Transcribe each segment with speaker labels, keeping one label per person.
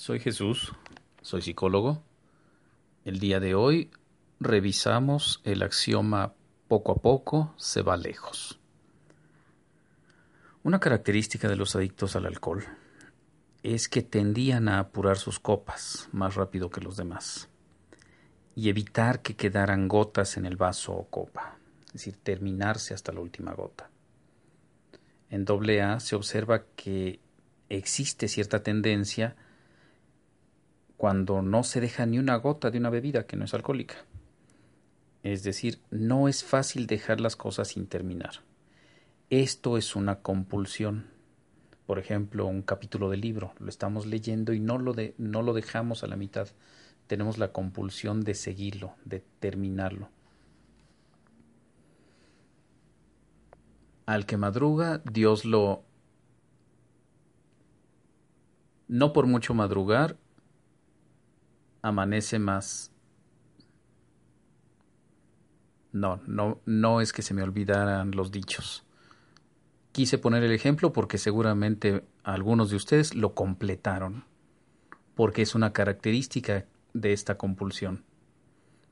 Speaker 1: Soy Jesús, soy psicólogo. El día de hoy revisamos el axioma poco a poco se va lejos. Una característica de los adictos al alcohol es que tendían a apurar sus copas más rápido que los demás y evitar que quedaran gotas en el vaso o copa, es decir, terminarse hasta la última gota. En AA se observa que existe cierta tendencia cuando no se deja ni una gota de una bebida que no es alcohólica. Es decir, no es fácil dejar las cosas sin terminar. Esto es una compulsión. Por ejemplo, un capítulo del libro, lo estamos leyendo y no lo, de, no lo dejamos a la mitad. Tenemos la compulsión de seguirlo, de terminarlo. Al que madruga, Dios lo... No por mucho madrugar, amanece más. No, no, no es que se me olvidaran los dichos. Quise poner el ejemplo porque seguramente algunos de ustedes lo completaron, porque es una característica de esta compulsión.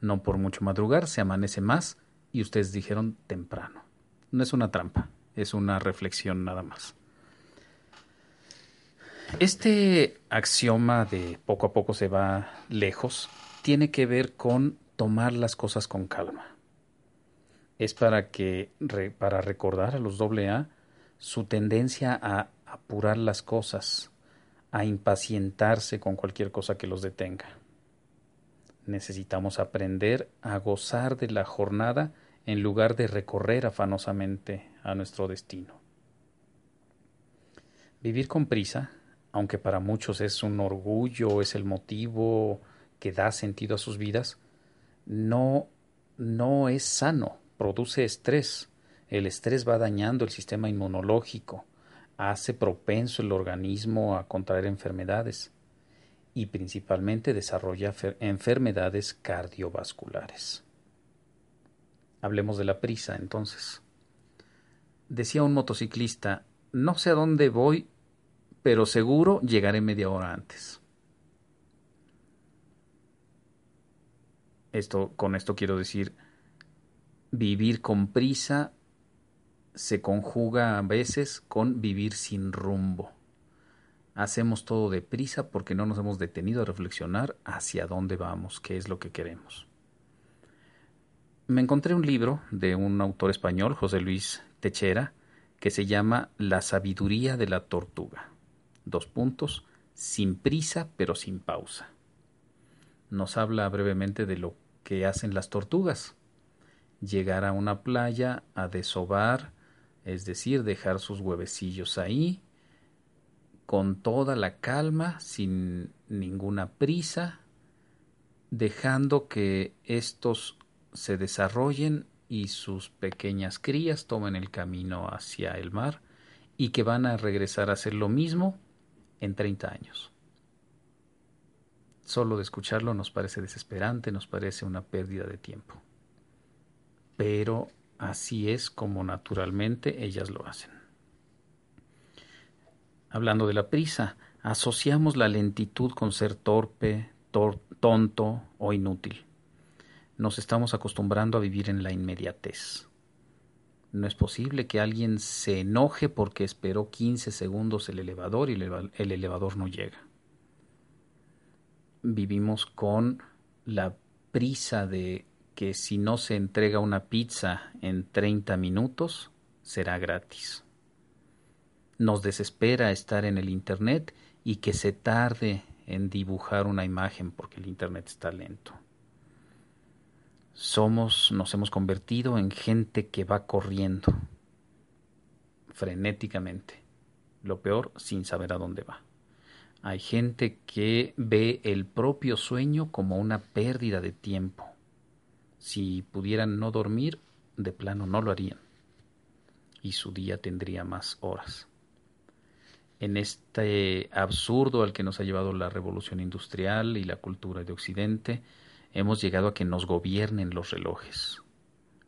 Speaker 1: No por mucho madrugar se amanece más y ustedes dijeron temprano. No es una trampa, es una reflexión nada más. Este axioma de poco a poco se va lejos tiene que ver con tomar las cosas con calma. Es para que para recordar a los AA su tendencia a apurar las cosas, a impacientarse con cualquier cosa que los detenga. Necesitamos aprender a gozar de la jornada en lugar de recorrer afanosamente a nuestro destino. Vivir con prisa aunque para muchos es un orgullo, es el motivo que da sentido a sus vidas, no, no es sano, produce estrés. El estrés va dañando el sistema inmunológico, hace propenso el organismo a contraer enfermedades y principalmente desarrolla enfermedades cardiovasculares. Hablemos de la prisa entonces. Decía un motociclista, no sé a dónde voy, pero seguro llegaré media hora antes. Esto, con esto quiero decir, vivir con prisa se conjuga a veces con vivir sin rumbo. Hacemos todo deprisa porque no nos hemos detenido a reflexionar hacia dónde vamos, qué es lo que queremos. Me encontré un libro de un autor español, José Luis Techera, que se llama La sabiduría de la tortuga dos puntos, sin prisa pero sin pausa. Nos habla brevemente de lo que hacen las tortugas. Llegar a una playa a desovar, es decir, dejar sus huevecillos ahí, con toda la calma, sin ninguna prisa, dejando que estos se desarrollen y sus pequeñas crías tomen el camino hacia el mar y que van a regresar a hacer lo mismo en 30 años. Solo de escucharlo nos parece desesperante, nos parece una pérdida de tiempo. Pero así es como naturalmente ellas lo hacen. Hablando de la prisa, asociamos la lentitud con ser torpe, tonto o inútil. Nos estamos acostumbrando a vivir en la inmediatez. No es posible que alguien se enoje porque esperó 15 segundos el elevador y el elevador no llega. Vivimos con la prisa de que si no se entrega una pizza en 30 minutos, será gratis. Nos desespera estar en el Internet y que se tarde en dibujar una imagen porque el Internet está lento somos, nos hemos convertido en gente que va corriendo frenéticamente, lo peor sin saber a dónde va. Hay gente que ve el propio sueño como una pérdida de tiempo. Si pudieran no dormir, de plano no lo harían. Y su día tendría más horas. En este absurdo al que nos ha llevado la revolución industrial y la cultura de Occidente, hemos llegado a que nos gobiernen los relojes.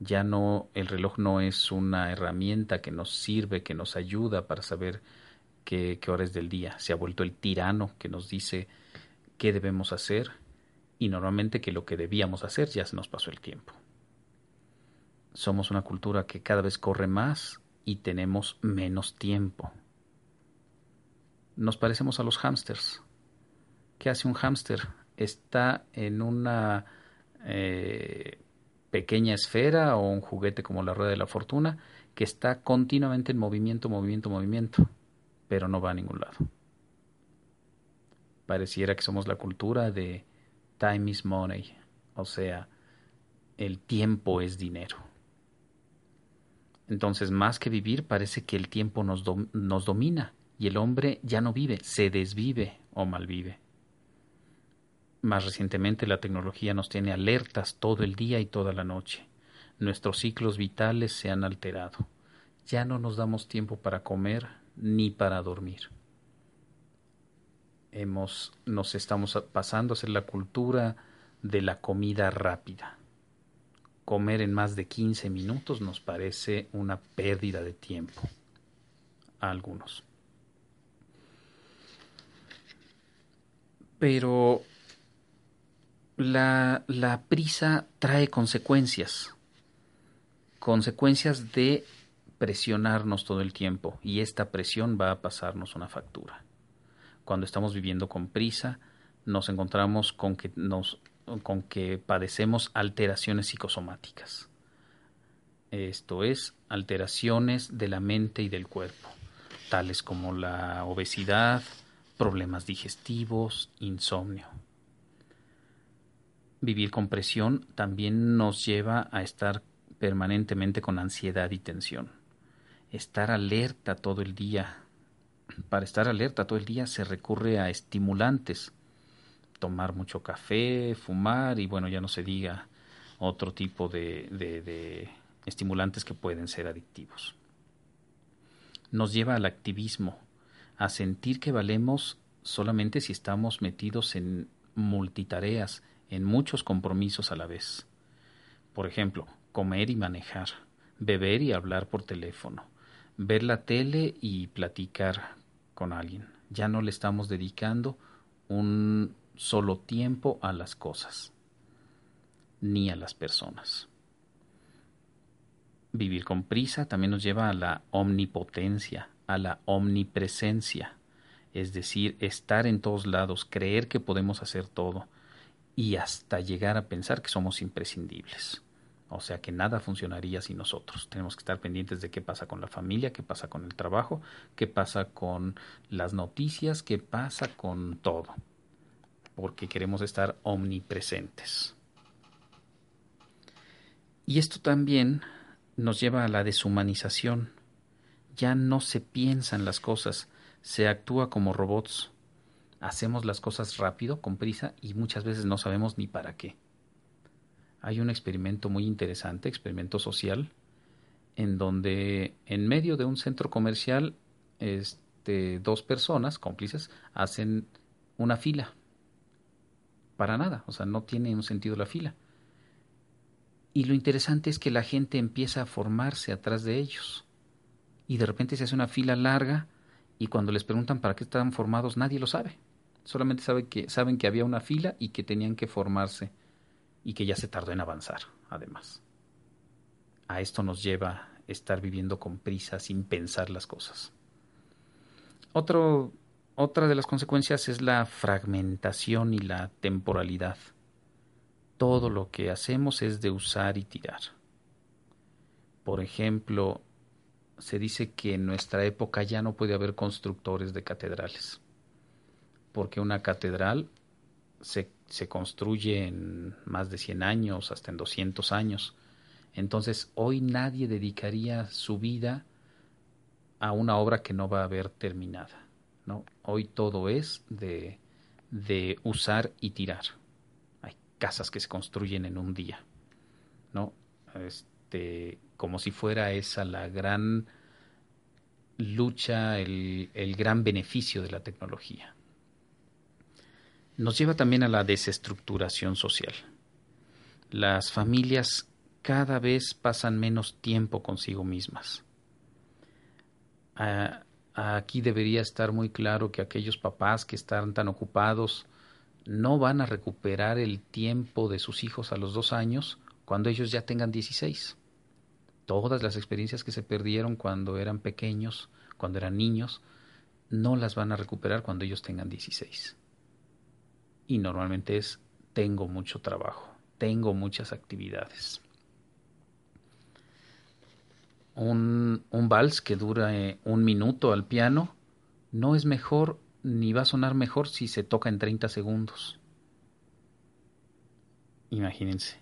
Speaker 1: Ya no, el reloj no es una herramienta que nos sirve, que nos ayuda para saber qué, hora es del día. Se ha vuelto el tirano que nos dice qué debemos hacer y normalmente que lo que debíamos hacer ya se nos pasó el tiempo. Somos una cultura que cada vez corre más y tenemos menos tiempo. Nos parecemos a los hámsters. ¿Qué hace un hámster? Está en una eh, pequeña esfera o un juguete como la rueda de la fortuna que está continuamente en movimiento, movimiento, movimiento, pero no va a ningún lado. Pareciera que somos la cultura de time is money, o sea, el tiempo es dinero. Entonces, más que vivir, parece que el tiempo nos, nos domina y el hombre ya no vive, se desvive o malvive. Más recientemente la tecnología nos tiene alertas todo el día y toda la noche. Nuestros ciclos vitales se han alterado. Ya no nos damos tiempo para comer ni para dormir. Hemos, nos estamos pasando a ser la cultura de la comida rápida. Comer en más de 15 minutos nos parece una pérdida de tiempo a algunos. Pero la, prisa trae consecuencias, consecuencias de presionarnos todo el tiempo y esta presión va a pasarnos una factura. Cuando estamos viviendo con prisa, nos encontramos con que padecemos alteraciones psicosomáticas. Esto es, alteraciones de la mente y del cuerpo, tales como la obesidad, problemas digestivos, insomnio. Vivir con presión también nos lleva a estar permanentemente con ansiedad y tensión. Estar alerta todo el día. Para estar alerta todo el día se recurre a estimulantes. Tomar mucho café, fumar y bueno, ya no se diga otro tipo de, de estimulantes que pueden ser adictivos. Nos lleva al activismo, a sentir que valemos solamente si estamos metidos en multitareas, en muchos compromisos a la vez. Por ejemplo, comer y manejar, beber y hablar por teléfono, ver la tele y platicar con alguien. Ya no le estamos dedicando un solo tiempo a las cosas, ni a las personas. Vivir con prisa también nos lleva a la omnipotencia, a la omnipresencia, es decir, estar en todos lados, creer que podemos hacer todo, y hasta llegar a pensar que somos imprescindibles. O sea que nada funcionaría sin nosotros. Tenemos que estar pendientes de qué pasa con la familia, qué pasa con el trabajo, qué pasa con las noticias, qué pasa con todo. Porque queremos estar omnipresentes. Y esto también nos lleva a la deshumanización. Ya no se piensan las cosas, se actúa como robots hacemos las cosas rápido, con prisa, y muchas veces no sabemos ni para qué. Hay un experimento muy interesante, experimento social, en donde en medio de un centro comercial, este, dos personas cómplices hacen una fila. Para nada, o sea, no tiene un sentido la fila. Y lo interesante es que la gente empieza a formarse atrás de ellos. Y de repente se hace una fila larga y cuando les preguntan para qué están formados, nadie lo sabe solamente sabe que, saben que había una fila y que tenían que formarse y que ya se tardó en avanzar, además. A esto nos lleva estar viviendo con prisa sin pensar las cosas. Otra de las consecuencias es la fragmentación y la temporalidad. Todo lo que hacemos es de usar y tirar. Por ejemplo, se dice que en nuestra época ya no puede haber constructores de catedrales porque una catedral se, se, construye en más de 100 años, hasta en 200 años. Entonces, hoy nadie dedicaría su vida a una obra que no va a haber terminada. ¿no? Hoy todo es de, de usar y tirar. Hay casas que se construyen en un día, ¿no? Este, como si fuera esa la gran lucha, el, el gran beneficio de la tecnología. Nos lleva también a la desestructuración social. Las familias cada vez pasan menos tiempo consigo mismas. aquí debería estar muy claro que aquellos papás que están tan ocupados no van a recuperar el tiempo de sus hijos a los dos años cuando ellos ya tengan 16. Todas las experiencias que se perdieron cuando eran pequeños, cuando eran niños, no las van a recuperar cuando ellos tengan 16. Y normalmente es tengo mucho trabajo, tengo muchas actividades un, vals que dura eh, un minuto al piano no es mejor ni va a sonar mejor si se toca en 30 segundos. Imagínense,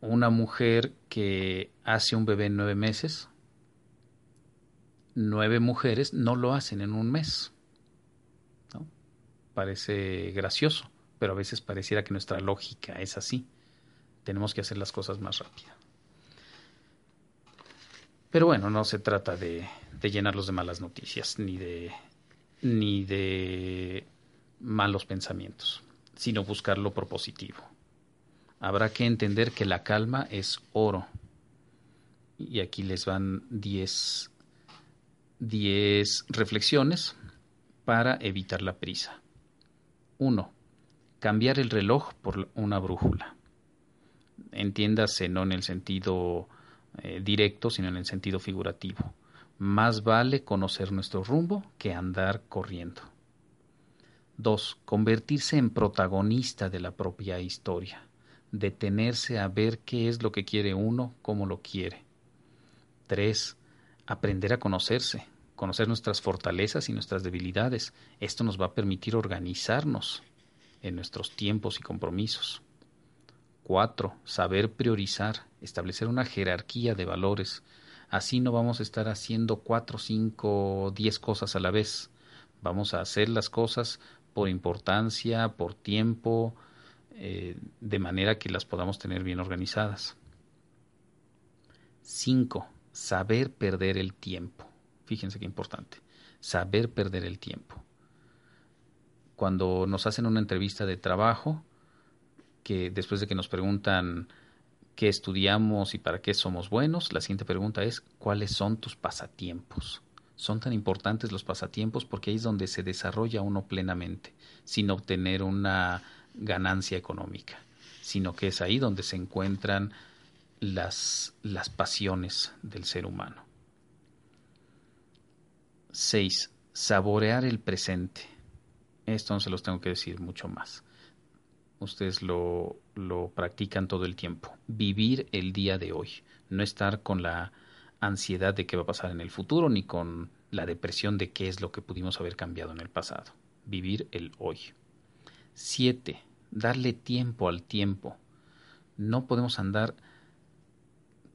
Speaker 1: una mujer que hace un bebé en nueve meses, nueve mujeres no lo hacen en un mes. Parece gracioso, pero a veces pareciera que nuestra lógica es así. Tenemos que hacer las cosas más rápido. Pero bueno, no se trata de, llenarlos de malas noticias ni de, ni de malos pensamientos, sino buscar lo propositivo. Habrá que entender que la calma es oro. Y aquí les van 10 reflexiones para evitar la prisa. 1. Cambiar el reloj por una brújula. Entiéndase no en el sentido eh, directo, sino en el sentido figurativo. Más vale conocer nuestro rumbo que andar corriendo. 2. Convertirse en protagonista de la propia historia. Detenerse a ver qué es lo que quiere uno, cómo lo quiere. 3. Aprender a conocerse, conocer nuestras fortalezas y nuestras debilidades. Esto nos va a permitir organizarnos en nuestros tiempos y compromisos. 4. Saber priorizar, establecer una jerarquía de valores. Así no vamos a estar haciendo cuatro, cinco, diez cosas a la vez. Vamos a hacer las cosas por importancia, por tiempo, eh, de manera que las podamos tener bien organizadas. 5. Saber perder el tiempo. Fíjense qué importante. Saber perder el tiempo. Cuando nos hacen una entrevista de trabajo, que después de que nos preguntan qué estudiamos y para qué somos buenos, la siguiente pregunta es ¿cuáles son tus pasatiempos? Son tan importantes los pasatiempos porque ahí es donde se desarrolla uno plenamente, sin obtener una ganancia económica, sino que es ahí donde se encuentran las, las pasiones del ser humano. 6. Saborear el presente. Esto no se los tengo que decir mucho más ustedes lo, lo practican todo el tiempo. Vivir el día de hoy, no estar con la ansiedad de qué va a pasar en el futuro, ni con la depresión de qué es lo que pudimos haber cambiado en el pasado. Vivir el hoy. Siete, darle tiempo al tiempo. No podemos andar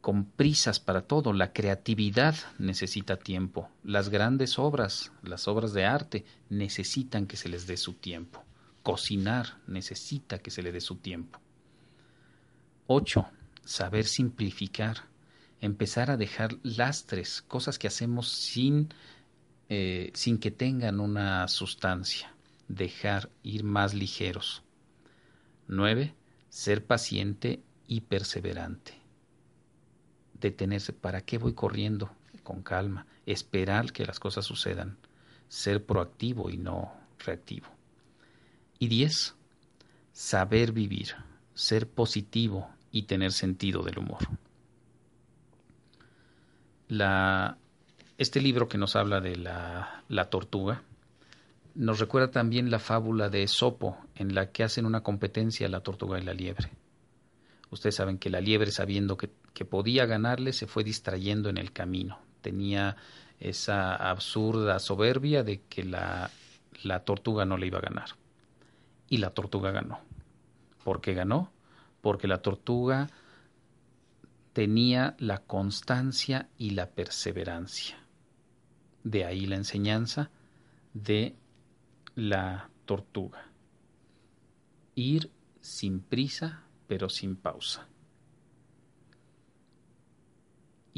Speaker 1: con prisas para todo. La creatividad necesita tiempo. Las grandes obras, las obras de arte, necesitan que se les dé su tiempo. Cocinar necesita que se le dé su tiempo. 8. Saber simplificar. Empezar a dejar lastres, cosas que hacemos sin, eh, sin que tengan una sustancia. Dejar ir más ligeros. 9. Ser paciente y perseverante. Detenerse. ¿Para qué voy corriendo? Con calma. Esperar que las cosas sucedan. Ser proactivo y no reactivo. Y diez, saber vivir, ser positivo y tener sentido del humor. La, este libro que nos habla de la, la tortuga nos recuerda también la fábula de Esopo, en la que hacen una competencia la tortuga y la liebre. Ustedes saben que la liebre, sabiendo que, que, podía ganarle, se fue distrayendo en el camino. Tenía esa absurda soberbia de que la, la tortuga no le iba a ganar y la tortuga ganó. ¿Por qué ganó? Porque la tortuga tenía la constancia y la perseverancia. De ahí la enseñanza de la tortuga. Ir sin prisa, pero sin pausa.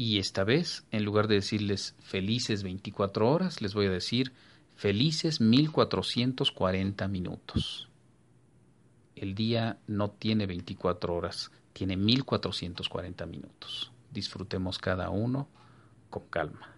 Speaker 1: Y esta vez, en lugar de decirles felices 24 horas, les voy a decir felices 1440 minutos. El día no tiene 24 horas, tiene 1440 minutos. Disfrutemos cada uno con calma.